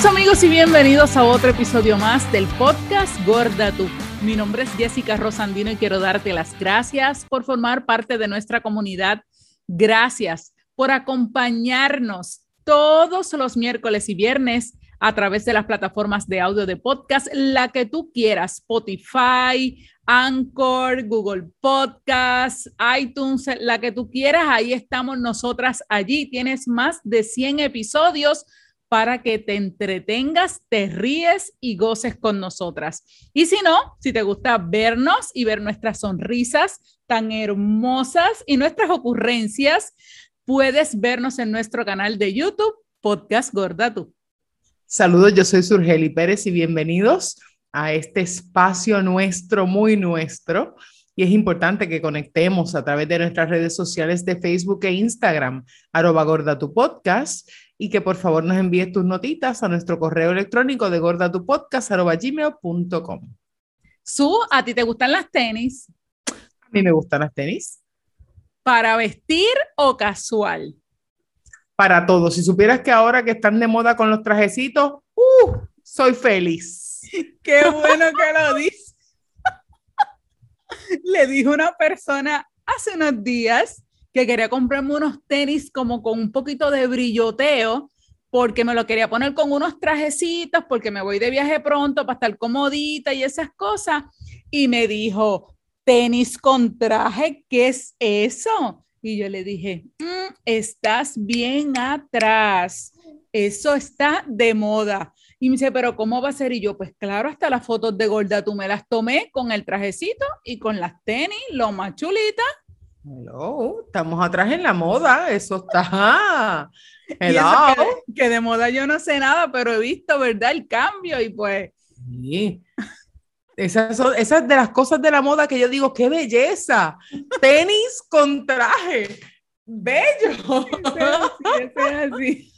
Saludos amigos y bienvenidos a otro episodio más del podcast Gorda Tú. Mi nombre es Jessica Rosandino y quiero darte las gracias por formar parte de nuestra comunidad. Gracias por acompañarnos todos los miércoles y viernes a través de las plataformas de audio de podcast, la que tú quieras, Spotify, Anchor, Google Podcast, iTunes, la que tú quieras, ahí estamos nosotras allí. Tienes más de 100 episodios para que te entretengas, te ríes y goces con nosotras. Y si no, si te gusta vernos y ver nuestras sonrisas tan hermosas y nuestras ocurrencias, puedes vernos en nuestro canal de YouTube, Podcast Gorda Tú. Saludos, yo soy Surgeli Pérez y bienvenidos a este espacio nuestro, muy nuestro. Y es importante que conectemos a través de nuestras redes sociales de Facebook e Instagram, arroba gorda tu podcast, y que por favor nos envíes tus notitas a nuestro correo electrónico de gordatupodcast.gmail.com. Su, ¿a ti te gustan las tenis? A mí me gustan las tenis. ¿Para vestir o casual? Para todos. Si supieras que ahora que están de moda con los trajecitos, ¡uh! Soy feliz. Qué bueno que lo dices. Le dijo una persona hace unos días que quería comprarme unos tenis como con un poquito de brilloteo, porque me lo quería poner con unos trajecitos, porque me voy de viaje pronto para estar comodita y esas cosas. Y me dijo, tenis con traje, ¿qué es eso? Y yo le dije, mm, estás bien atrás, eso está de moda. Y me dice, pero ¿cómo va a ser? Y yo, pues claro, hasta las fotos de gorda tú me las tomé con el trajecito y con las tenis, lo más chulita. Hello, estamos atrás en la moda, eso está. Hello. que, de moda yo no sé nada, pero he visto, ¿verdad? El cambio y pues. Sí. Esas son esas de las cosas de la moda que yo digo, qué belleza. Tenis con traje. Bello. es así.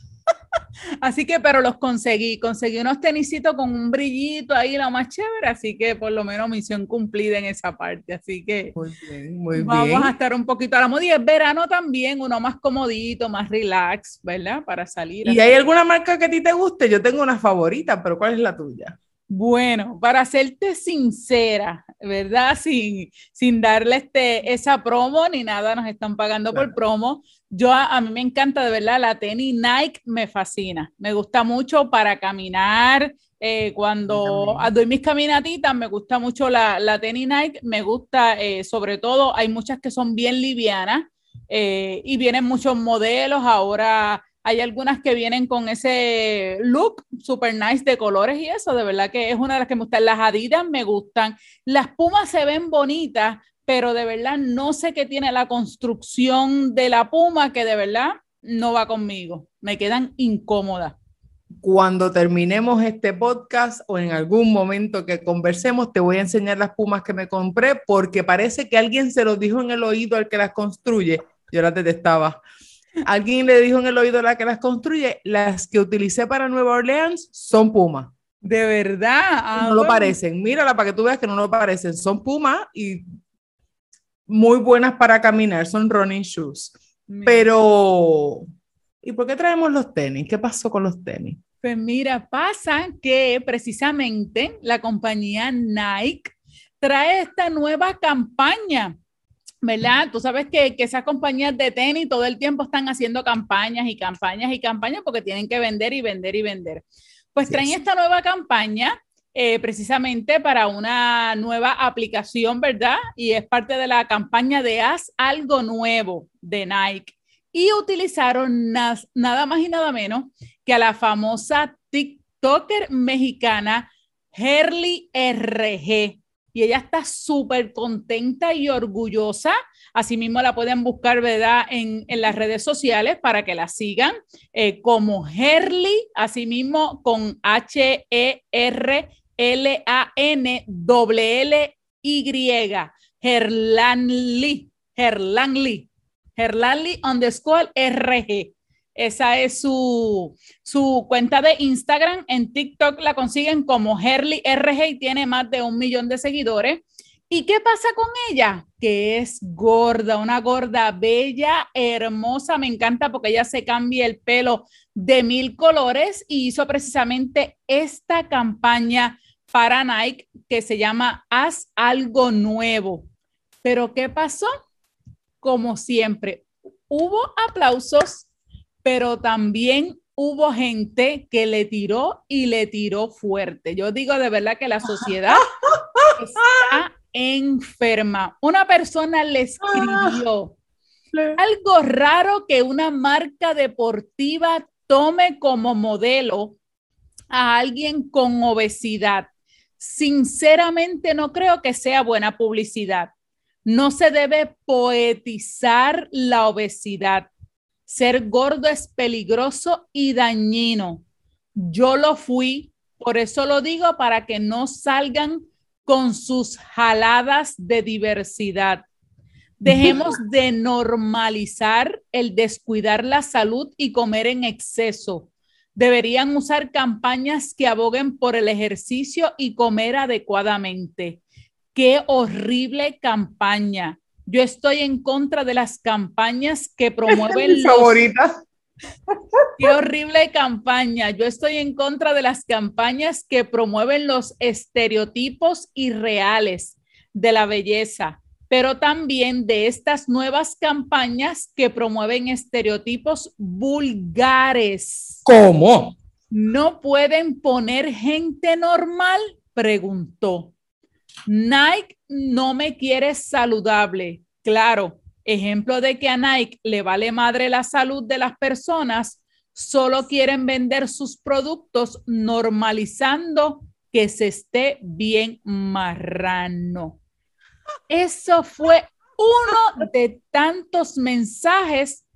Así que, pero los conseguí, conseguí unos tenisitos con un brillito ahí, lo más chévere, así que por lo menos misión cumplida en esa parte, así que muy bien, muy vamos a estar un poquito a la moda y es verano también, uno más comodito, más relax, ¿verdad? Para salir. ¿Y hay alguna marca que a ti te guste? Yo tengo una favorita, pero ¿cuál es la tuya? Bueno, para serte sincera, ¿verdad? Sin, sin darle este, esa promo ni nada, nos están pagando por promo. Yo a, mí me encanta de verdad la tenis Nike, me fascina. Me gusta mucho para caminar, eh, cuando doy mis caminatitas, me gusta mucho la, la tenis Nike, me gusta eh, sobre todo, hay muchas que son bien livianas eh, y vienen muchos modelos ahora hay algunas que vienen con ese look super nice de colores y eso, de verdad que es una de las que me gustan. Las Adidas me gustan. Las Pumas se ven bonitas, pero de verdad no sé qué tiene la construcción de la Puma que de verdad no va conmigo. Me quedan incómodas. Cuando terminemos este podcast o en algún momento que conversemos, te voy a enseñar las pumas que me compré porque parece que alguien se los dijo en el oído al que las construye. Yo las detestaba. Alguien le dijo en el oído a la que las construye, las que utilicé para Nueva Orleans son Puma. De verdad. no lo parecen. Mírala para que tú veas que no lo parecen. Son Puma y muy buenas para caminar. Son running shoes. Pero, ¿y por qué traemos los tenis? ¿Qué pasó con los tenis? Pues mira, pasa que precisamente la compañía Nike trae esta nueva campaña ¿verdad? Tú sabes que, que, esas compañías de tenis todo el tiempo están haciendo campañas y campañas y campañas porque tienen que vender y vender y vender. Pues traen esta nueva campaña eh, precisamente para una nueva aplicación, ¿verdad? Y es parte de la campaña de Haz algo nuevo de Nike. Y utilizaron nada más y nada menos que a la famosa TikToker mexicana Herly RG y ella está súper contenta y orgullosa. Asimismo la pueden buscar, ¿verdad? En, las redes sociales para que la sigan eh, como Herly, asimismo con H-E-R-L-A-N-L-L-Y, Herlanli, Herlanli, Herlanli underscore RG. Esa es su, cuenta de Instagram. En TikTok la consiguen como Herly RG y tiene más de un millón de seguidores. ¿Y qué pasa con ella? Que es gorda, una gorda bella, hermosa, me encanta porque ella se cambia el pelo de mil colores y hizo precisamente esta campaña para Nike que se llama Haz algo nuevo. Pero ¿qué pasó? Como siempre, hubo aplausos, pero también hubo gente que le tiró y le tiró fuerte. Yo digo de verdad que la sociedad está enferma. Una persona le escribió algo raro que una marca deportiva tome como modelo a alguien con obesidad. Sinceramente no creo que sea buena publicidad. No se debe poetizar la obesidad. Ser gordo es peligroso y dañino. Yo lo fui, por eso lo digo, para que no salgan con sus jaladas de diversidad. Dejemos de normalizar el descuidar la salud y comer en exceso. Deberían usar campañas que aboguen por el ejercicio y comer adecuadamente. Qué horrible campaña. Yo estoy en contra de las campañas que promueven Mi favorita. Qué horrible campaña. Yo estoy en contra de las campañas que promueven los estereotipos irreales de la belleza, pero también de estas nuevas campañas que promueven estereotipos vulgares. ¿Cómo? ¿No pueden poner gente normal? Preguntó. Nike no me quiere saludable. Claro, ejemplo de que a Nike le vale madre la salud de las personas, solo quieren vender sus productos normalizando que se esté bien marrano. Eso fue uno de tantos mensajes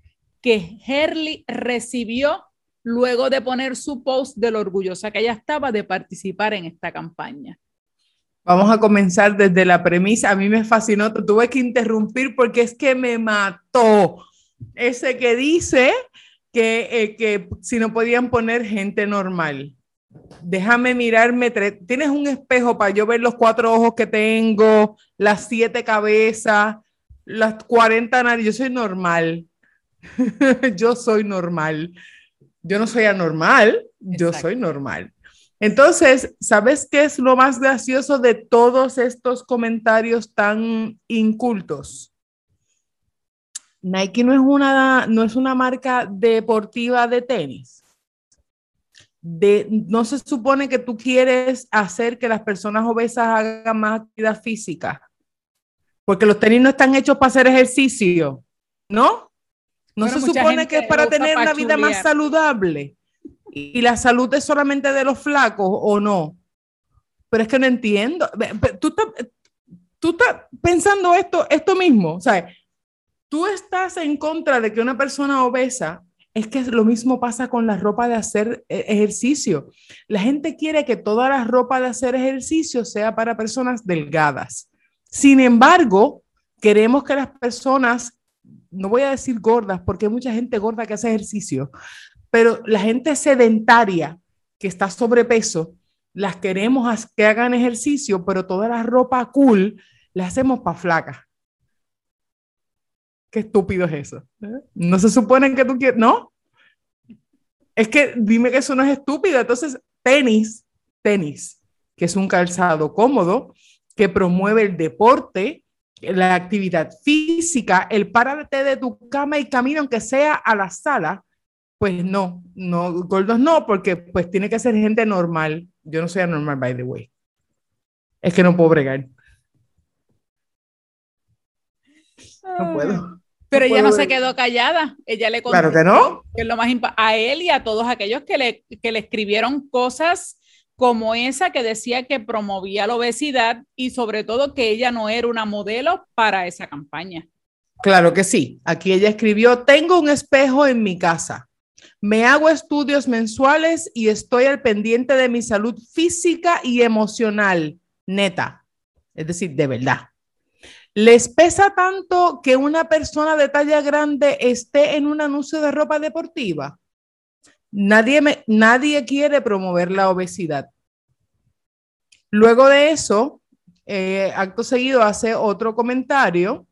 que Herley recibió luego de poner su post de lo orgullosa que ella estaba de participar en esta campaña. Vamos a comenzar desde la premisa. A mí me fascinó, tuve que interrumpir porque es que me mató ese que dice que, eh, que si no podían poner gente normal. Déjame mirarme, tienes un espejo para yo ver los cuatro ojos que tengo, las siete cabezas, las 40 narices. Yo soy normal. yo soy normal. Yo no soy anormal, yo soy normal. Entonces, ¿sabes qué es lo más gracioso de todos estos comentarios tan incultos? Nike no es una, no es una marca deportiva de tenis. De, no se supone que tú quieres hacer que las personas obesas hagan más actividad física, porque los tenis no están hechos para hacer ejercicio, ¿no? No se supone que es para tener una vida más saludable y la salud es solamente de los flacos o no. Pero es que no entiendo. Tú estás, pensando esto, esto mismo. O sea, tú estás en contra de que una persona obesa, es que lo mismo pasa con la ropa de hacer eh, ejercicio. La gente quiere que toda la ropa de hacer ejercicio sea para personas delgadas. Sin embargo, queremos que las personas, no voy a decir gordas, porque hay mucha gente gorda que hace ejercicio, pero la gente sedentaria que está sobrepeso, las queremos que hagan ejercicio, pero toda la ropa cool la hacemos para flacas. Qué estúpido es eso. No se supone que tú quieres, ¿no? Es que dime que eso no es estúpido. Entonces, tenis, tenis, que es un calzado cómodo, que promueve el deporte, la actividad física, el párate de tu cama y camina aunque sea a la sala, pues no, no, gordos no, porque pues tiene que ser gente normal. Yo no soy anormal, by the way. Es que no puedo bregar. No puedo. Pero ella no se quedó callada. Ella le contó claro que no. Que es lo más a él y a todos aquellos que le, que le escribieron cosas como esa que decía que promovía la obesidad y sobre todo que ella no era una modelo para esa campaña. Claro que sí. Aquí ella escribió, tengo un espejo en mi casa. Me hago estudios mensuales y estoy al pendiente de mi salud física y emocional, neta. Es decir, de verdad. ¿Les pesa tanto que una persona de talla grande esté en un anuncio de ropa deportiva? Nadie, nadie quiere promover la obesidad. Luego de eso, eh, acto seguido hace otro comentario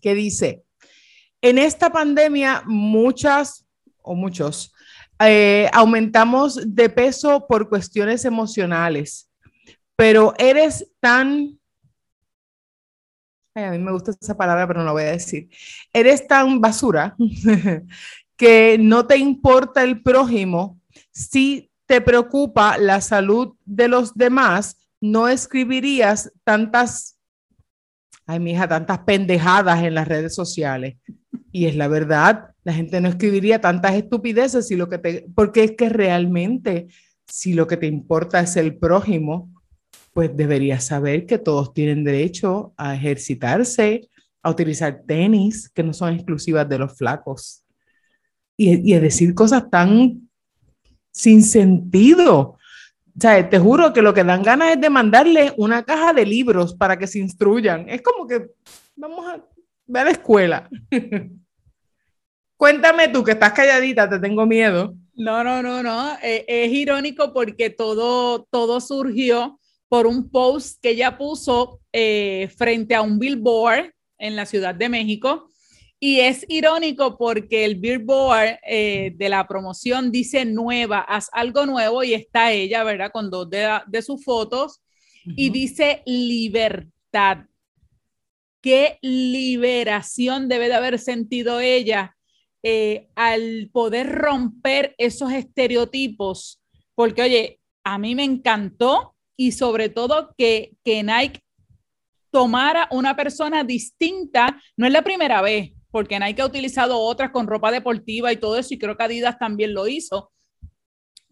que dice, en esta pandemia muchas o muchos eh, aumentamos de peso por cuestiones emocionales, pero eres tan... a mí me gusta esa palabra, pero no voy a decir. Eres tan basura que no te importa el prójimo si te preocupa la salud de los demás, no escribirías tantas, ay, mi hija, tantas pendejadas en las redes sociales. Y es la verdad, la gente no escribiría tantas estupideces si lo que te, porque es que realmente, si lo que te importa es el prójimo, pues deberías saber que todos tienen derecho a ejercitarse, a utilizar tenis que no son exclusivas de los flacos. Y, y a decir cosas tan sin sentido. O sea, te juro que lo que dan ganas es de mandarle una caja de libros para que se instruyan. Es como que vamos a ver a la escuela. Cuéntame tú que estás calladita, te tengo miedo. No, no, no, no. Eh, es irónico porque todo, todo surgió por un post que ella puso eh, frente a un billboard en la Ciudad de México y es irónico porque el billboard eh, de la promoción dice nueva, haz algo nuevo y está ella, ¿verdad? Con dos de, sus fotos y dice libertad. ¿Qué liberación debe de haber sentido ella eh, al poder romper esos estereotipos? Porque, oye, a mí me encantó y sobre todo que, que Nike tomara una persona distinta, no es la primera vez, porque Nike ha utilizado otras con ropa deportiva y todo eso, y creo que Adidas también lo hizo.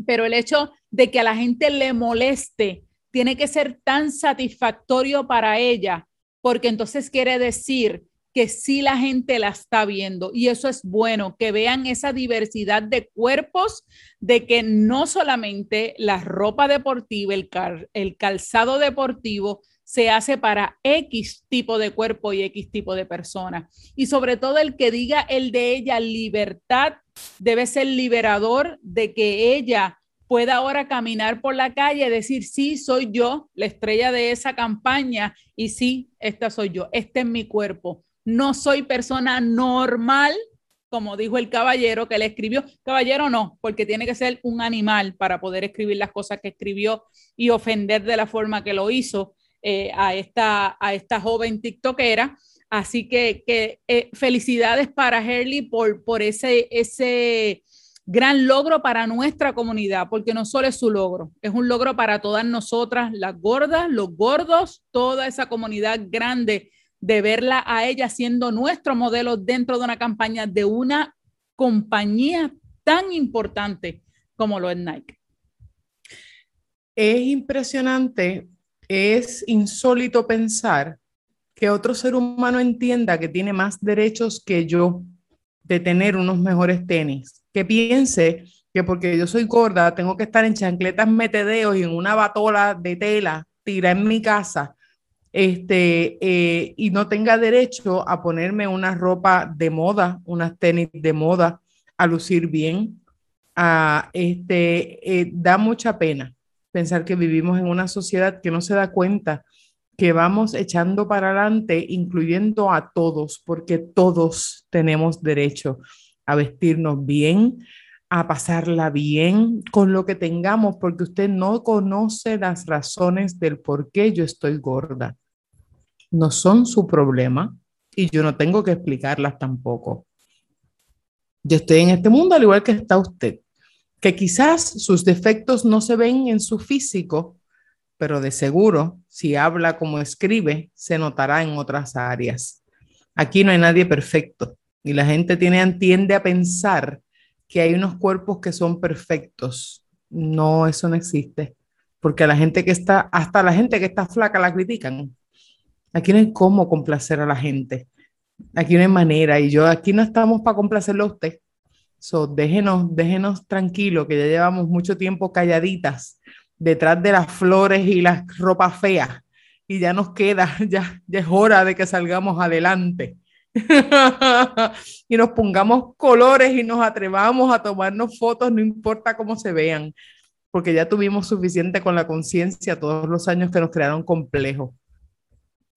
Pero el hecho de que a la gente le moleste tiene que ser tan satisfactorio para ella, porque entonces quiere decir que sí la gente la está viendo y eso es bueno, que vean esa diversidad de cuerpos, de que no solamente la ropa deportiva, el, el calzado deportivo se hace para X tipo de cuerpo y X tipo de persona. Y sobre todo el que diga el de ella libertad debe ser liberador de que ella pueda ahora caminar por la calle y decir, sí, soy yo, la estrella de esa campaña, y sí, esta soy yo, este es mi cuerpo. No soy persona normal, como dijo el caballero que le escribió. Caballero no, porque tiene que ser un animal para poder escribir las cosas que escribió y ofender de la forma que lo hizo. Eh, a, esta, a esta joven TikTokera. Así que, eh, felicidades para Herley por, por ese, ese gran logro para nuestra comunidad, porque no solo es su logro, es un logro para todas nosotras, las gordas, los gordos, toda esa comunidad grande de verla a ella siendo nuestro modelo dentro de una campaña de una compañía tan importante como lo es Nike. Es impresionante es insólito pensar que otro ser humano entienda que tiene más derechos que yo de tener unos mejores tenis, que piense que porque yo soy gorda tengo que estar en chancletas metedeos y en una batola de tela tira en mi casa este, eh, y no tenga derecho a ponerme una ropa de moda, unas tenis de moda, a lucir bien, a, este, eh, da mucha pena pensar que vivimos en una sociedad que no se da cuenta que vamos echando para adelante, incluyendo a todos, porque todos tenemos derecho a vestirnos bien, a pasarla bien con lo que tengamos, porque usted no conoce las razones del por qué yo estoy gorda. No son su problema y yo no tengo que explicarlas tampoco. Yo estoy en este mundo al igual que está usted que quizás sus defectos no se ven en su físico, pero de seguro, si habla como escribe, se notará en otras áreas. Aquí no hay nadie perfecto y la gente tiene, tiende a pensar que hay unos cuerpos que son perfectos. No, eso no existe, porque la gente que está, hasta la gente que está flaca la critican. Aquí no hay cómo complacer a la gente. Aquí no hay manera y yo aquí no estamos para complacerlo a usted. So, déjenos, déjenos tranquilos, que ya llevamos mucho tiempo calladitas detrás de las flores y las ropas feas. Y ya nos queda, ya, ya es hora de que salgamos adelante. y nos pongamos colores y nos atrevamos a tomarnos fotos, no importa cómo se vean, porque ya tuvimos suficiente con la conciencia todos los años que nos crearon complejos.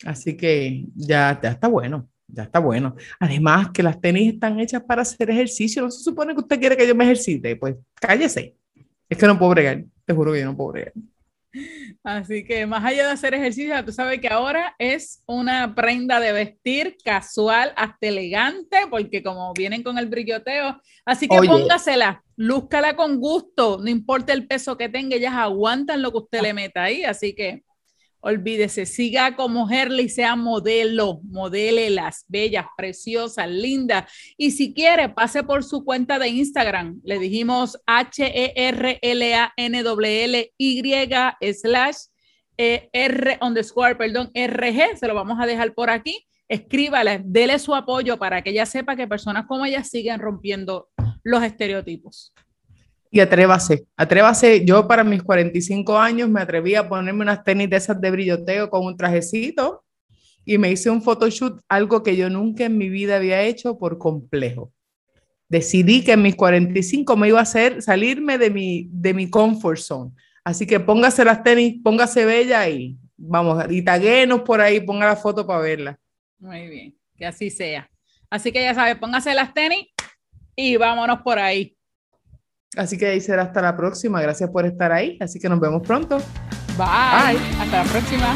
Así que ya, ya está bueno, ya está bueno. Además que las tenis están hechas para hacer ejercicio. No se supone que usted quiere que yo me ejercite. Pues cállese. Es que no puedo bregar. Te juro que yo no puedo bregar. Así que más allá de hacer ejercicio, tú sabes que ahora es una prenda de vestir casual, hasta elegante, porque como vienen con el brilloteo, así que póngasela, lúzcala con gusto, no importa el peso que tenga, ellas aguantan lo que usted le meta ahí, así que olvídese, siga como y sea modelo, las bellas, preciosas, lindas. Y si quiere, pase por su cuenta de Instagram. Le dijimos H-E-R-L-A-N-W-L-Y slash e R underscore, perdón, RG. Se lo vamos a dejar por aquí. Escríbale, dele su apoyo para que ella sepa que personas como ella siguen rompiendo los estereotipos atrévase, atrévase. Yo para mis 45 años me atreví a ponerme unas tenis de esas de brilloteo con un trajecito y me hice un photoshoot, algo que yo nunca en mi vida había hecho por complejo. Decidí que en mis 45 me iba a hacer salirme de mi, de mi comfort zone. Así que póngase las tenis, póngase bella y vamos, y taguenos por ahí, ponga la foto para verla. Muy bien, que así sea. Así que ya sabe, póngase las tenis y vámonos por ahí. Así que ahí será hasta la próxima. Gracias por estar ahí. Así que nos vemos pronto. Bye. Hasta la próxima.